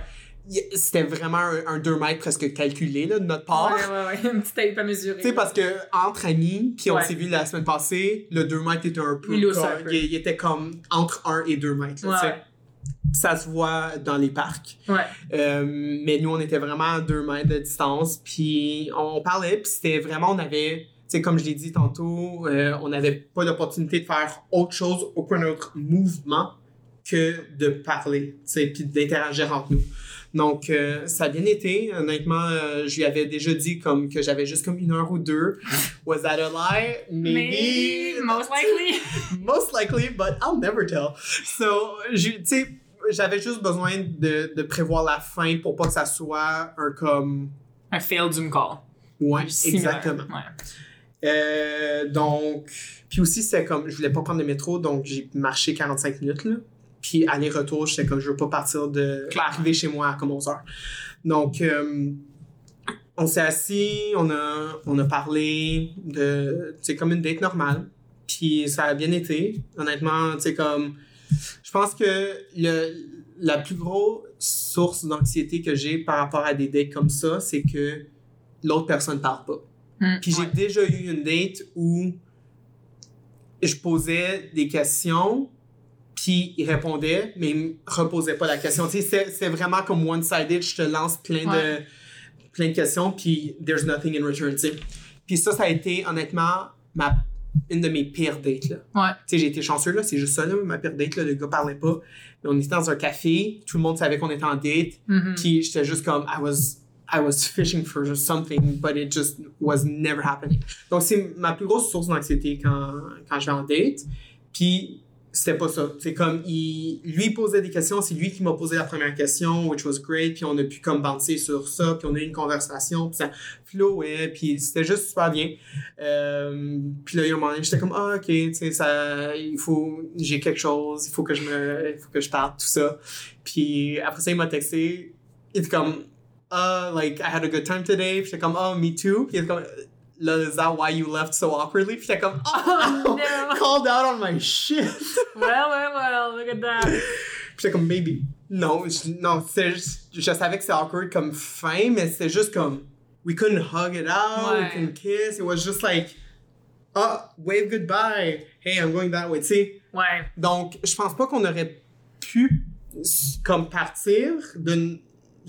c'était vraiment un, un deux mètres presque calculé, là, de notre part. ouais, ouais, ouais. Une petite tape à mesurer. Tu sais, parce que entre amis, puis on Ouais. s'est vu la semaine passée, le 2 mètres était un peu. Il comme- un peu. il, il était comme entre 1 et 2 mètres. là. Ouais, Ça se voit dans les parcs. ouais. Euh, mais nous, on était vraiment à 2 mètres de distance. Puis on parlait, puis c'était vraiment, on avait. Tu sais, comme je l'ai dit tantôt, euh, on n'avait pas l'opportunité de faire autre chose, aucun autre mouvement que de parler, tu sais, puis d'interagir entre nous. Donc, euh, ça a bien été. Honnêtement, euh, je lui avais déjà dit comme que j'avais juste comme une heure ou deux. Was that a lie? Maybe. most likely. Most likely, but I'll never tell. So, tu sais, j'avais juste besoin de, de prévoir la fin pour pas que ça soit un comme... Un failed Zoom call. Ouais, exactement. Ouais. Euh, donc, puis aussi, c'est comme, je voulais pas prendre le métro, donc j'ai marché 45 minutes, là. Puis aller-retour, j'étais comme, je veux pas partir de. Arriver chez moi à comme 11 heures. Donc, euh, on s'est assis, on a, on a parlé de. C'est comme une date normale. Puis ça a bien été. Honnêtement, tu sais, comme. Je pense que le, la plus grosse source d'anxiété que j'ai par rapport à des dates comme ça, c'est que l'autre personne parle pas. Hmm, Puis j'ai ouais. déjà eu une date où je posais des questions, puis il répondait, mais il me reposait pas la question. Tu sais, c'est- vraiment comme one-sided, je te lance plein de, plein de questions, puis there's nothing in return, tu sais. Puis ça, ça a été honnêtement ma, une de mes pires dates, là. Ouais. Tu sais, j'ai été chanceux, là, c'est juste ça, là, ma pire date, là, le gars parlait pas. Mais on était dans un café, tout le monde savait qu'on était en date, Mhm. puis j'étais juste comme, I was, I was fishing for something, but it just was never happening. Donc, c'est ma plus grosse source d'anxiété quand, quand je vais en date. Puis, c'était pas ça. C'est comme, il, lui posait des questions, c'est lui qui m'a posé la première question, which was great, puis on a pu comme bouncer sur ça, puis on a eu une conversation, puis ça flowait, puis c'était juste super bien. Euh, puis là, il y a un moment j'étais comme, ah, ok, tu sais, ça, il faut, j'ai quelque chose, il faut que je me, il faut que je parte, tout ça. Puis après ça, il m'a texté, il était comme, uh, like, I had a good time today. Puis j'étais comme, oh, me too. Puis il était comme, là, is that why you left so awkwardly? Puis j'étais comme, oh, Oh, no. called out on my shit. Well, well, well, look at that. Puis j'étais comme, maybe. Non, je, non, c'est je savais que c'était awkward comme fin, mais c'était juste comme, we couldn't hug it out, we Ouais. couldn't kiss, it was just like, ah, wave goodbye, hey, I'm going that way, tu sais. Ouais. Donc, je pense pas qu'on aurait pu, comme, partir de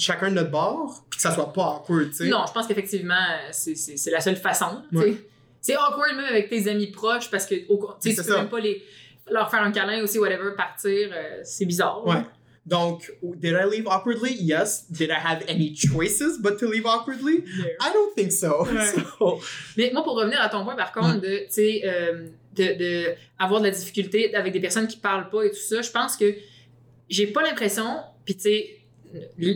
chacun de notre bord, puis que ça soit pas awkward, tu sais. Non, je pense qu'effectivement, euh, c'est- la seule façon. tu sais. Ouais. C'est awkward même avec tes amis proches parce que au- tu peux ça. même pas les, leur faire un câlin aussi, whatever, partir. euh, c'est bizarre. Ouais. Donc, did I leave awkwardly? Yes. Did I have any choices but to leave awkwardly? I don't think so. Ouais. So, Mais moi, pour revenir à ton point, par contre, de, tu sais, euh, de, de avoir de la difficulté avec des personnes qui parlent pas et tout ça, je pense que j'ai pas l'impression, puis tu sais,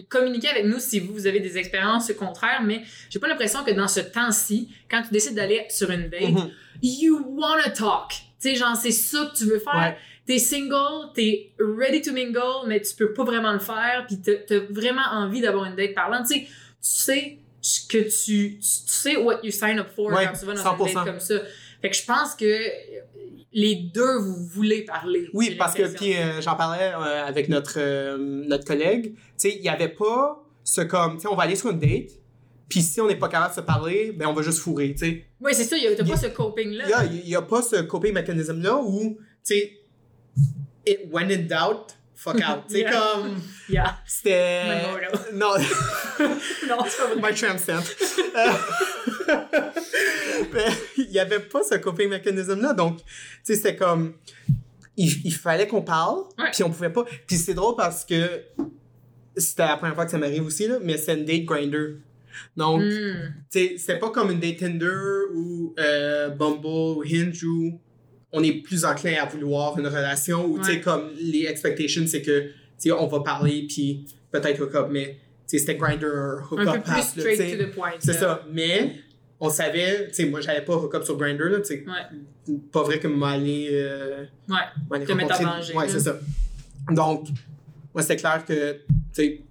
communiquez avec nous si vous, vous avez des expériences contraires, mais j'ai pas l'impression que dans ce temps-ci, quand tu décides d'aller sur une date, mhm. you wanna talk. Tu sais, genre, c'est ça que tu veux faire. Ouais. T'es single, t'es ready to mingle, mais tu peux pas vraiment le faire, puis t'as vraiment envie d'avoir une date parlante. Tu sais, tu sais ce que tu, tu sais what you sign up for Ouais, quand tu vas dans une 100%. date comme ça. Fait que je pense que les deux, vous voulez parler. Oui, parce que puis euh, j'en parlais euh, avec notre euh, notre collègue. Tu sais, il y avait pas ce comme, tu sais, on va aller sur une date. Puis si on n'est pas capable de se parler, ben on va juste fourrer, tu sais. Oui, c'est ça, a- Il y pas a- ce coping-là. Il y a, pas ce coping mécanisme là où, tu sais, it when in doubt, fuck out. Sais Yeah. comme Yeah. c'était non non, c'est pas vrai. My tramp il y avait pas ce coping mécanisme là donc tu sais c'était comme il, il fallait qu'on parle Ouais. puis on pouvait pas puis c'est drôle parce que c'était la première fois que ça m'arrive aussi là mais c'est une date grinder donc Hmm. tu sais c'était pas comme une date Tinder ou euh, Bumble ou Hinge où on est plus enclin à vouloir une relation ou tu sais comme les expectations c'est que tu sais on va parler puis peut-être hook up mais tu sais c'était grinder hook Un up peu plus là, straight to the point. C'est ça. Mais on savait, tu sais, moi, j'allais pas hook up sur Grindr, là, tu sais. Ouais. Pas vrai que m'aller. Euh, Ouais. Te mettre rencontrer- danger, Ouais, c'est ça. Donc, moi, c'était clair que, tu sais,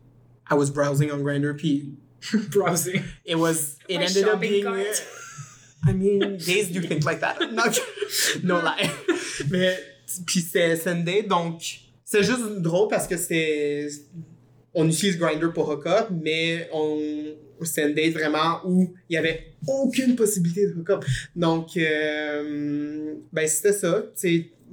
I was browsing on Grindr, puis Browsing. it was, it My ended up being. I mean, days do think like that. No, no lie. Mais, puis c'était Sunday, donc, c'est juste drôle parce que c'est. On utilise Grindr pour hook-up, mais on. Date vraiment où il y avait aucune possibilité de hook-up. Donc, euh, ben, c'était ça.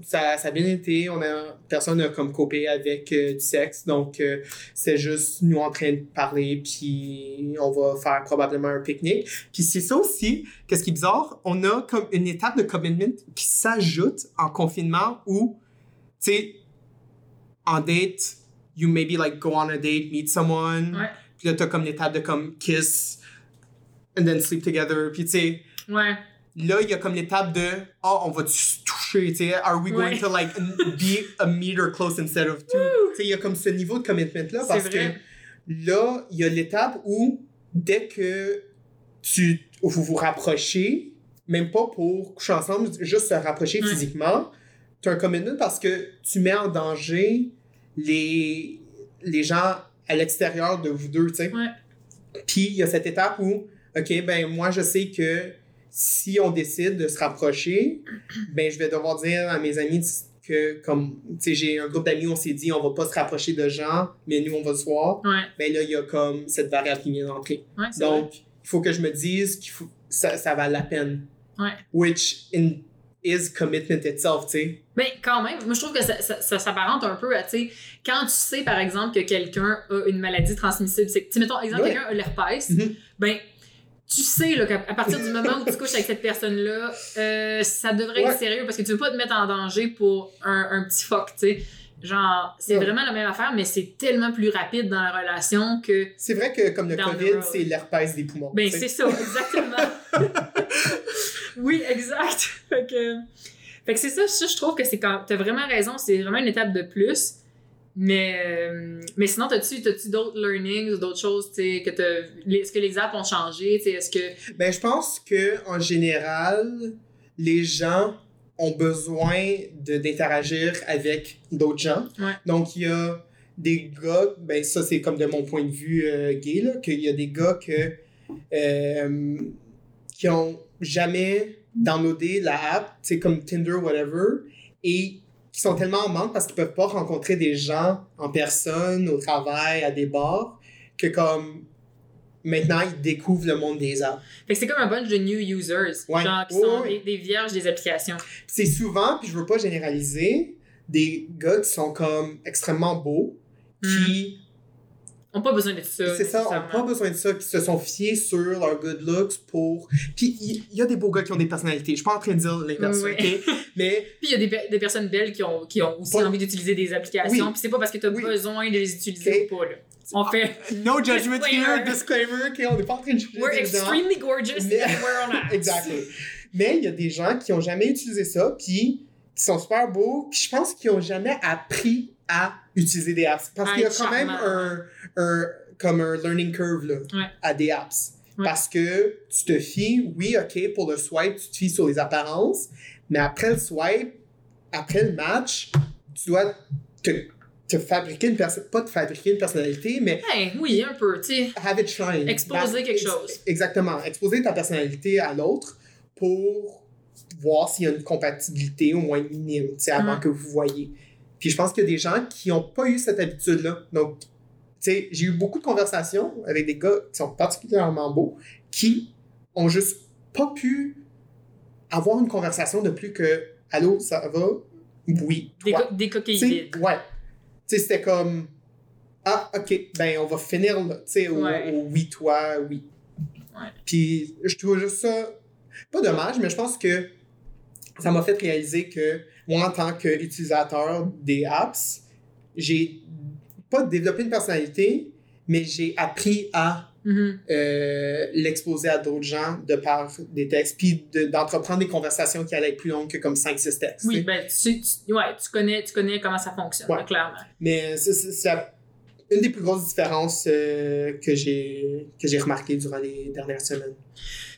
Ça, ça a bien été. On a, personne n'a comme copé avec euh, du sexe. Donc, euh, c'est juste nous en train de parler, puis on va faire probablement un pique-nique. Puis c'est ça aussi, qu'est-ce qui est bizarre, on a comme une étape de commitment qui s'ajoute en confinement où, tu sais, en date, you maybe like go on a date, meet someone. Puis là t'as comme l'étape de comme kiss, and then sleep together, puis tu sais, Ouais. là il y a comme l'étape de, oh, on va se toucher, tu sais, are we going to like be a meter close instead of two? Tu sais, il y a comme ce niveau de commitment-là parce que là, il y a l'étape où, dès que tu vous vous rapprochez, même pas pour coucher ensemble, juste se rapprocher physiquement, tu as un commitment parce que tu mets en danger les, les gens à l'extérieur de vous deux, tu sais. Puis il y a cette étape où, OK, ben moi, je sais que si on décide de se rapprocher, ben je vais devoir dire à mes amis que, comme, tu sais, j'ai un groupe d'amis, on s'est dit, on va pas se rapprocher de gens, mais nous, on va se voir. Ouais. Ben là, il y a comme cette variable qui vient d'entrer. Ouais. Donc, il faut que je me dise qu'il faut, ça, ça va la peine. Ouais. Which in, is commitment itself, tu sais. Ben, quand même, moi, je trouve que ça, ça, ça s'apparente un peu à, tu sais, quand tu sais, par exemple, que quelqu'un a une maladie transmissible, tu sais, mettons, exemple, Ouais. quelqu'un a l'herpès, Mhm. ben, tu sais, là, qu'à partir du moment où tu couches avec cette personne-là, euh, ça devrait Ouais. être sérieux parce que tu veux pas te mettre en danger pour un, un petit fuck, tu sais. Genre, c'est Ouais. vraiment la même affaire, mais c'est tellement plus rapide dans la relation que. C'est vrai que comme le COVID, c'est l'herpès des poumons. Ben, c'est ça, exactement. oui, exact. Fait que, fait que c'est ça, ça, je trouve que c'est quand. T'as vraiment raison, c'est vraiment une étape de plus. Mais, euh, mais sinon, t'as-tu, t'as-tu d'autres learnings d'autres choses, que Est-ce que les apps ont changé, est-ce que. Ben, je pense que en général, les gens ont besoin de d'interagir avec d'autres gens. Ouais. Donc, il y a des gars, ben ça c'est comme de mon point de vue euh, gay, là, qu'il y a des gars que, euh, qui ont jamais downloadé la app, tu sais, comme Tinder, whatever, et qui sont tellement en manque parce qu'ils peuvent pas rencontrer des gens en personne, au travail, à des bars, que comme maintenant ils découvrent le monde des apps. Fait que c'est comme un bunch de new users, Ouais. genre qui sont ouais. des, des vierges des applications. C'est souvent, puis je veux pas généraliser, des gars qui sont comme extrêmement beaux, qui, On n'a pas besoin de ça. c'est ça, ont nécessairement. pas besoin de ça, qui se sont fiés sur leur good looks pour... Puis il y, a des beaux gars qui ont des personnalités, je suis pas en train de dire l'inverse, Oui. ok? Mais Puis il y a des, pe- des personnes belles qui ont, qui ont aussi envie d'utiliser des applications. Oui. Puis c'est pas parce que tu as Oui. besoin de les utiliser ou pas. Là. On fait. no judgment Disclaimer. here, disclaimer, ok? On n'est pas en train de juger We're extremely gorgeous Mais- everywhere on acts. Exactly. Mais il y a des gens qui ont jamais utilisé ça, puis qui sont super beaux, puis je pense qu'ils ont jamais appris à utiliser des apps. Parce qu'il y a quand même un, un, comme un learning curve là, Ouais. à des apps. Ouais. Parce que tu te fies, oui, ok, pour le swipe, tu te fies sur les apparences, mais après le swipe, après le match, tu dois te, te fabriquer une personne, pas te fabriquer une personnalité, mais oui, un peu, tu sais. have it shine. Exposer quelque chose. Exactement. Exposer ta personnalité à l'autre pour voir s'il y a une compatibilité au moins minime, tu sais, avant que vous voyez. Puis je pense qu'il y a des gens qui n'ont pas eu cette habitude-là. Donc, tu sais, j'ai eu beaucoup de conversations avec des gars qui sont particulièrement beaux qui ont juste pas pu avoir une conversation de plus que Allô, ça va? Oui. Des, toi. co- des coquilles vides. Ouais. Tu sais, c'était comme. Ah, ok, ben on va finir là, tu sais, au, oui, toi, oui. Ouais. Puis je trouve juste ça. Pas dommage, mais je pense que ça m'a fait réaliser que moi, en tant qu'utilisateur des apps, j'ai pas développé une personnalité, mais j'ai appris à Mhm. euh, l'exposer à d'autres gens de par des textes, puis de- d'entreprendre des conversations qui allaient être plus longues que comme 5-6 textes. Oui, ben, tu, tu- ouais, tu, connais, tu connais comment ça fonctionne, Ouais. là, clairement. Mais c'est- une des plus grosses différences euh, que j'ai que j'ai remarqué durant les dernières semaines.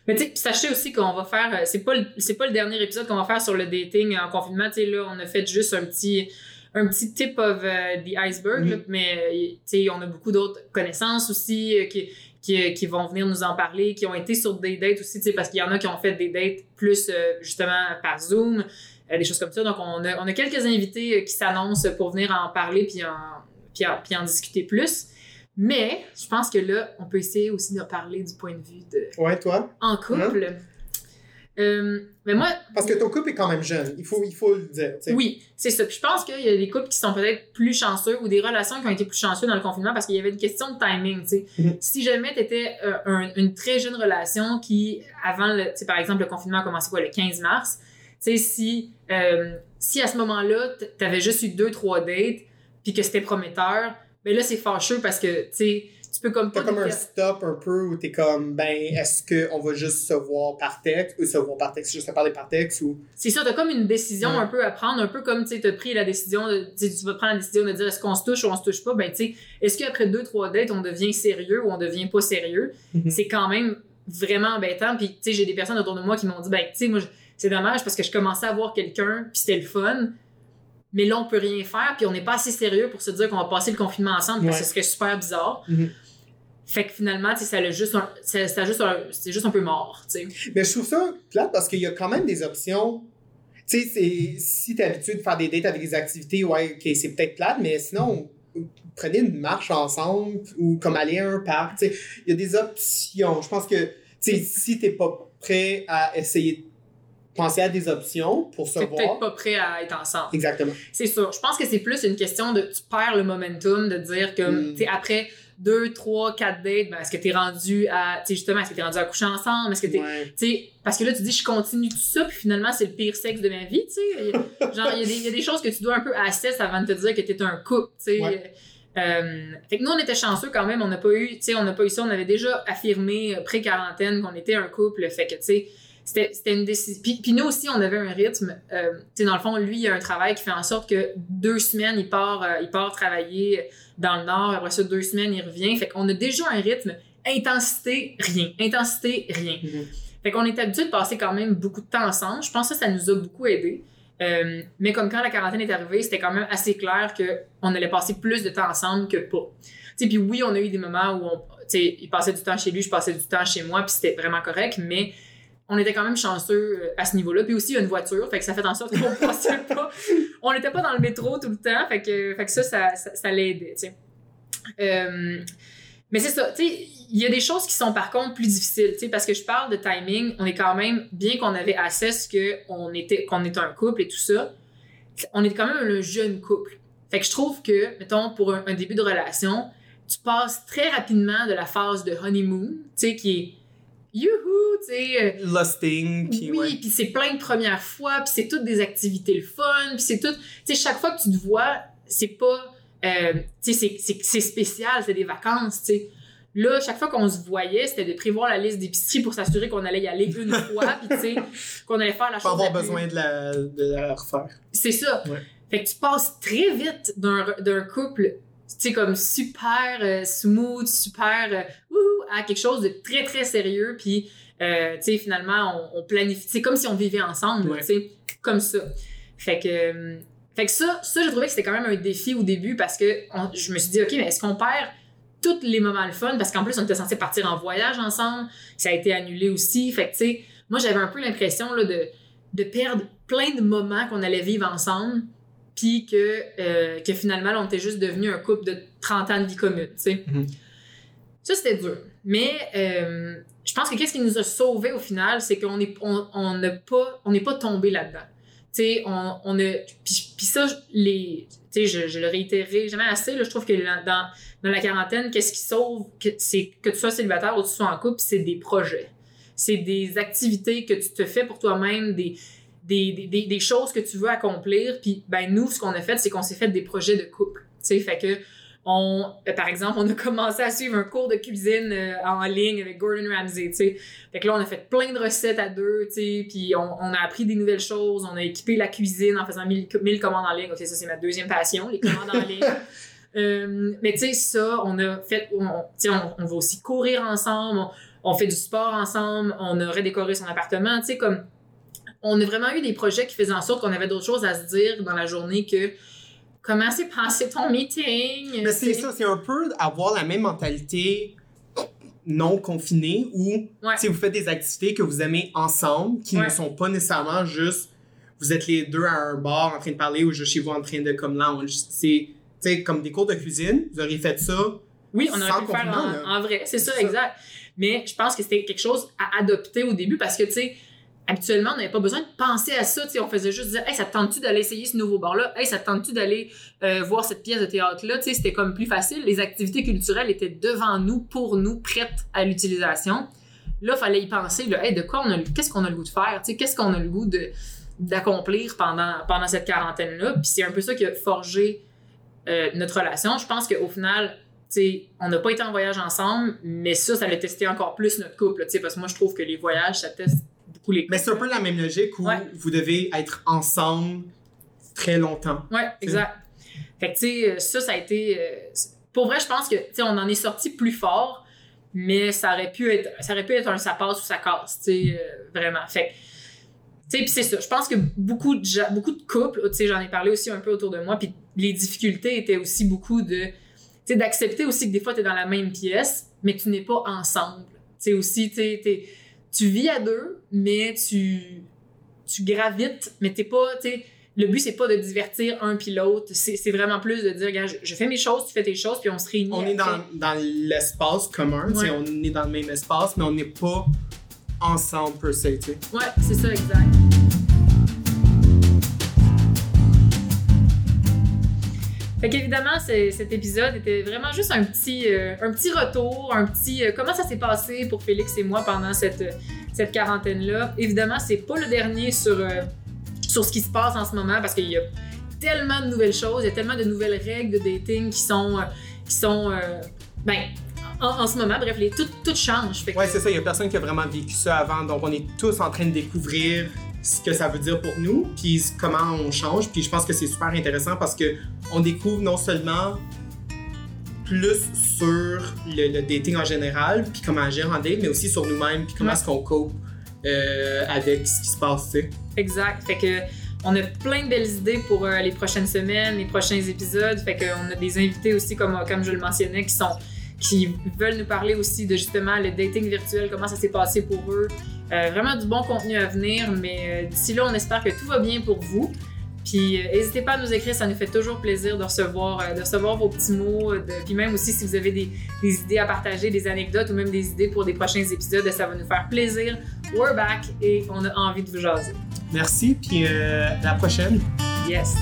Mais tu sais, sachez aussi qu'on va faire, euh, c'est pas le, c'est pas le dernier épisode qu'on va faire sur le dating en confinement. Tu sais, là, on a fait juste un petit, un petit tip of euh, the iceberg, Mhm. là, mais euh, tu sais, on a beaucoup d'autres connaissances aussi euh, qui, qui, qui vont venir nous en parler, qui ont été sur des dates aussi, tu sais, parce qu'il y en a qui ont fait des dates plus euh, justement par Zoom, euh, des choses comme ça. Donc, on a, on a quelques invités qui s'annoncent pour venir en parler puis en, puis en, puis en discuter plus. Mais je pense que là, on peut essayer aussi de parler du point de vue de Ouais, toi? en couple. Euh, mais moi, Parce que ton couple est quand même jeune, il faut, il faut le dire. oui, c'est ça. Puis je pense qu'il y a des couples qui sont peut-être plus chanceux ou des relations qui ont été plus chanceux dans le confinement parce qu'il y avait une question de timing. Mhm. Si jamais tu étais une très jeune relation qui, avant, le, par exemple, le confinement a commencé quoi, le 15 mars, si, euh, si à ce moment-là, tu avais juste eu deux, trois dates puis que c'était prometteur, ben là, c'est fâcheux parce que, tu sais, tu peux comme T'as comme un stop un peu où t'es comme, ben, est-ce qu'on va juste se voir par texte ou se voir par texte, juste se parler par texte ou? C'est ça, t'as comme une décision Ouais. un peu à prendre, un peu comme tu sais, t'as pris la décision, de, tu vas prendre la décision de dire est-ce qu'on se touche ou on se touche pas, ben tu sais, est-ce qu'après deux, trois dates, on devient sérieux ou on devient pas sérieux? Mhm. C'est quand même vraiment embêtant. Puis tu sais, j'ai des personnes autour de moi qui m'ont dit, ben tu sais, moi, c'est dommage parce que je commençais à voir quelqu'un, puis c'était le fun. Mais là, on peut rien faire, puis on n'est pas assez sérieux pour se dire qu'on va passer le confinement ensemble, parce que Ouais. ce serait super bizarre. Mhm. Fait que finalement, ça l'a juste un, ça, ça a juste un- c'est juste un peu mort, tu sais. Mais je trouve ça plate parce qu'il y a quand même des options. Tu sais, si t'es habitué de faire des dates avec des activités, ouais, ok, c'est peut-être plate, mais sinon, prenez une marche ensemble ou comme aller à un parc. Tu sais, il y a des options. Je pense que, tu sais, si t'es pas prêt à essayer de penser à des options pour se T'es peut-être voir. pas prêt à être ensemble. Exactement. C'est sûr. Je pense que c'est plus une question de tu perds le momentum de dire que Mm. tu sais, après deux, trois, quatre dates, ben, est-ce que t'es rendu à tu sais justement est-ce que t'es rendu à coucher ensemble, est-ce que t'es Ouais. tu sais parce que là tu dis je continue tout ça puis finalement c'est le pire sexe de ma vie, tu sais. Genre il y, a des- il y a des choses que tu dois un peu assess avant de te dire que t'es un couple, tu sais. Ouais. Euh, fait que nous on était chanceux quand même, on n'a pas eu, tu sais, on n'a pas eu ça, on avait déjà affirmé euh, pré-quarantaine qu'on était un couple, fait que tu sais c'était c'était une décision. Puis, puis nous aussi, on avait un rythme. Euh, tu sais, dans le fond, lui, il a un travail qui fait en sorte que deux semaines, il part, euh, il part travailler dans le Nord. Après ça, deux semaines, il revient. Fait qu'on a déjà un rythme. Intensité, rien. Intensité, rien. Mhm. Fait qu'on est habitué de passer quand même beaucoup de temps ensemble. Je pense que ça, ça nous a beaucoup aidé. Euh, mais comme quand la quarantaine est arrivée, c'était quand même assez clair qu'on allait passer plus de temps ensemble que pas. Tu sais, puis oui, on a eu des moments où on, il passait du temps chez lui, je passais du temps chez moi, puis c'était vraiment correct, mais on était quand même chanceux euh, à ce niveau-là. Puis aussi, il y a une voiture, fait que ça fait en sorte qu'on passait pas. On n'était pas dans le métro tout le temps, fait que, fait que ça, ça, ça, ça l'aidait. Euh, mais c'est ça, il y a des choses qui sont par contre plus difficiles, parce que je parle de timing, on est quand même, bien qu'on avait assess qu'on était, qu'on était un couple et tout ça, on est quand même un jeune couple. Fait que je trouve que, mettons, pour un, début de relation, tu passes très rapidement de la phase de honeymoon, qui est youhou, tu sais. euh, Lusting, puis oui, ouais. puis c'est plein de premières fois, puis c'est toutes des activités le fun, puis c'est tout. Tu sais, chaque fois que tu te vois, c'est pas. euh, tu sais, c'est- spécial, c'est des vacances, tu sais. Là, chaque fois qu'on se voyait, c'était de prévoir la liste d'épicerie pour s'assurer qu'on allait y aller une fois, puis tu sais, qu'on allait faire la Pas chose. avoir la plus- besoin de la, de la refaire. C'est ça. Ouais. Fait que tu passes très vite d'un couple, tu sais, comme super euh, smooth, super euh, à quelque chose de très, très sérieux. Puis, euh, tu sais, finalement, on, on planifie. C'est comme si on vivait ensemble, Ouais. tu sais, comme ça. Fait que, euh, fait que ça, ça, je trouvais que c'était quand même un défi au début parce que on- je me suis dit, OK, mais est-ce qu'on perd tous les moments le fun? Parce qu'en plus, on était censé partir en voyage ensemble. Ça a été annulé aussi. Fait que, tu sais, moi, j'avais un peu l'impression là, de, de perdre plein de moments qu'on allait vivre ensemble puis que, euh, que finalement, on était juste devenu un couple de 30 ans de vie commune, tu sais. Mhm. Ça, c'était dur. Mais euh, je pense que qu'est-ce qui nous a sauvés au final, c'est qu'on n'est on, pas, pas tombé là-dedans. Tu sais, on, on a... Puis, puis ça, les... Tu sais, je, le réitérerai jamais assez, là, je trouve que dans, dans, la quarantaine, qu'est-ce qui sauve, c'est que tu sois célibataire ou que tu sois en couple, c'est des projets. C'est des activités que tu te fais pour toi-même, des, des, des, des, des choses que tu veux accomplir. Puis, ben, nous, ce qu'on a fait, c'est qu'on s'est fait des projets de couple. Tu sais, fait que, on, euh, par exemple, on a commencé à suivre un cours de cuisine euh, en ligne avec Gordon Ramsay, tu sais. Fait que là, on a fait plein de recettes à deux, tu sais, puis on, on a appris des nouvelles choses, on a équipé la cuisine en faisant mille, mille commandes en ligne. Ok, ça, c'est ma deuxième passion, les commandes en ligne. Euh, mais tu sais, ça, on a fait, on, tu sais, on, on va aussi courir ensemble, on, on fait du sport ensemble, on a redécoré son appartement, tu sais, comme, on a vraiment eu des projets qui faisaient en sorte qu'on avait d'autres choses à se dire dans la journée que comment s'est passé ton meeting? Mais c'est ça, c'est un peu avoir la même mentalité non confinée où Ouais. si vous faites des activités que vous aimez ensemble, qui Ouais. ne sont pas nécessairement juste vous êtes les deux à un bar en train de parler ou juste chez vous en train de comme lounge. C'est tu sais, comme des cours de cuisine, vous auriez fait ça. Oui, on aurait pu le faire en, en vrai, c'est ça, C'est ça. exact. Mais je pense que c'était quelque chose à adopter au début parce que, tu sais, habituellement, on n'avait pas besoin de penser à ça. On faisait juste dire, hey, ça te tente-tu d'aller essayer ce nouveau bar-là? Hey, ça te tente-tu d'aller euh, voir cette pièce de théâtre-là? C'était comme plus facile. Les activités culturelles étaient devant nous, pour nous, prêtes à l'utilisation. Là, il fallait y penser, là, hey, de quoi on a, qu'est-ce qu'on a le goût de faire? Qu'est-ce qu'on a le goût de, d'accomplir pendant, pendant cette quarantaine-là? Puis c'est un peu ça qui a forgé euh, notre relation. Je pense qu'au final, on n'a pas été en voyage ensemble, mais ça, ça l'a testé encore plus notre couple, parce que moi, je trouve que les voyages, ça teste les Mais c'est un peu la même logique où Ouais. vous devez être ensemble très longtemps. Ouais, exact. Fait que, tu sais, euh, ça, ça a été. euh, pour vrai, je pense que, tu sais, on en est sorti plus fort, mais ça aurait pu être, ça aurait pu être un ça passe ou ça casse, tu sais, euh, vraiment. Fait que, tu sais, puis c'est ça. Je pense que beaucoup de, gens- beaucoup de couples, tu sais, j'en ai parlé aussi un peu autour de moi, puis les difficultés étaient aussi beaucoup de, tu sais, d'accepter aussi que des fois, tu es dans la même pièce, mais tu n'es pas ensemble. Tu sais, aussi, tu sais, tu vis à deux, mais tu, tu gravites, mais t'es pas, tu le but, c'est pas de divertir un puis l'autre. C'est vraiment plus de dire, je, je fais mes choses, tu fais tes choses, puis on se réunit. On est dans, dans l'espace commun, Ouais. on est dans le même espace, mais on n'est pas ensemble per se, tu. Ouais, c'est ça, exact. Fait qu'évidemment, cet épisode était vraiment juste un petit, euh, un petit retour, un petit. euh, comment ça s'est passé pour Félix et moi pendant cette, cette quarantaine-là. Évidemment, c'est pas le dernier sur, euh, sur ce qui se passe en ce moment parce qu'il y a tellement de nouvelles choses, il y a tellement de nouvelles règles de dating qui sont. qui sont ben, en, ce moment, bref, les, tout, tout change. Ouais, c'est ça, il y a personne qui a vraiment vécu ça avant, donc on est tous en train de découvrir ce que ça veut dire pour nous, puis comment on change, puis je pense que c'est super intéressant parce que on découvre non seulement plus sur le, le dating en général, puis comment agir en date, mais aussi sur nous-mêmes, puis comment Ouais. est-ce qu'on cope euh, avec ce qui se passe. Exact. Fait que on a plein de belles idées pour euh, les prochaines semaines, les prochains épisodes. Fait qu'on a des invités aussi, comme, comme je le mentionnais, qui sont, qui veulent nous parler aussi de justement le dating virtuel, comment ça s'est passé pour eux. Euh, vraiment du bon contenu à venir, mais d'ici là, on espère que tout va bien pour vous. Puis euh, n'hésitez pas à nous écrire, ça nous fait toujours plaisir de recevoir, euh, de recevoir vos petits mots. De, puis même aussi si vous avez des, des, idées à partager, des anecdotes ou même des idées pour des prochains épisodes, ça va nous faire plaisir. We're back et on a envie de vous jaser. Merci, puis euh, à la prochaine. Yes.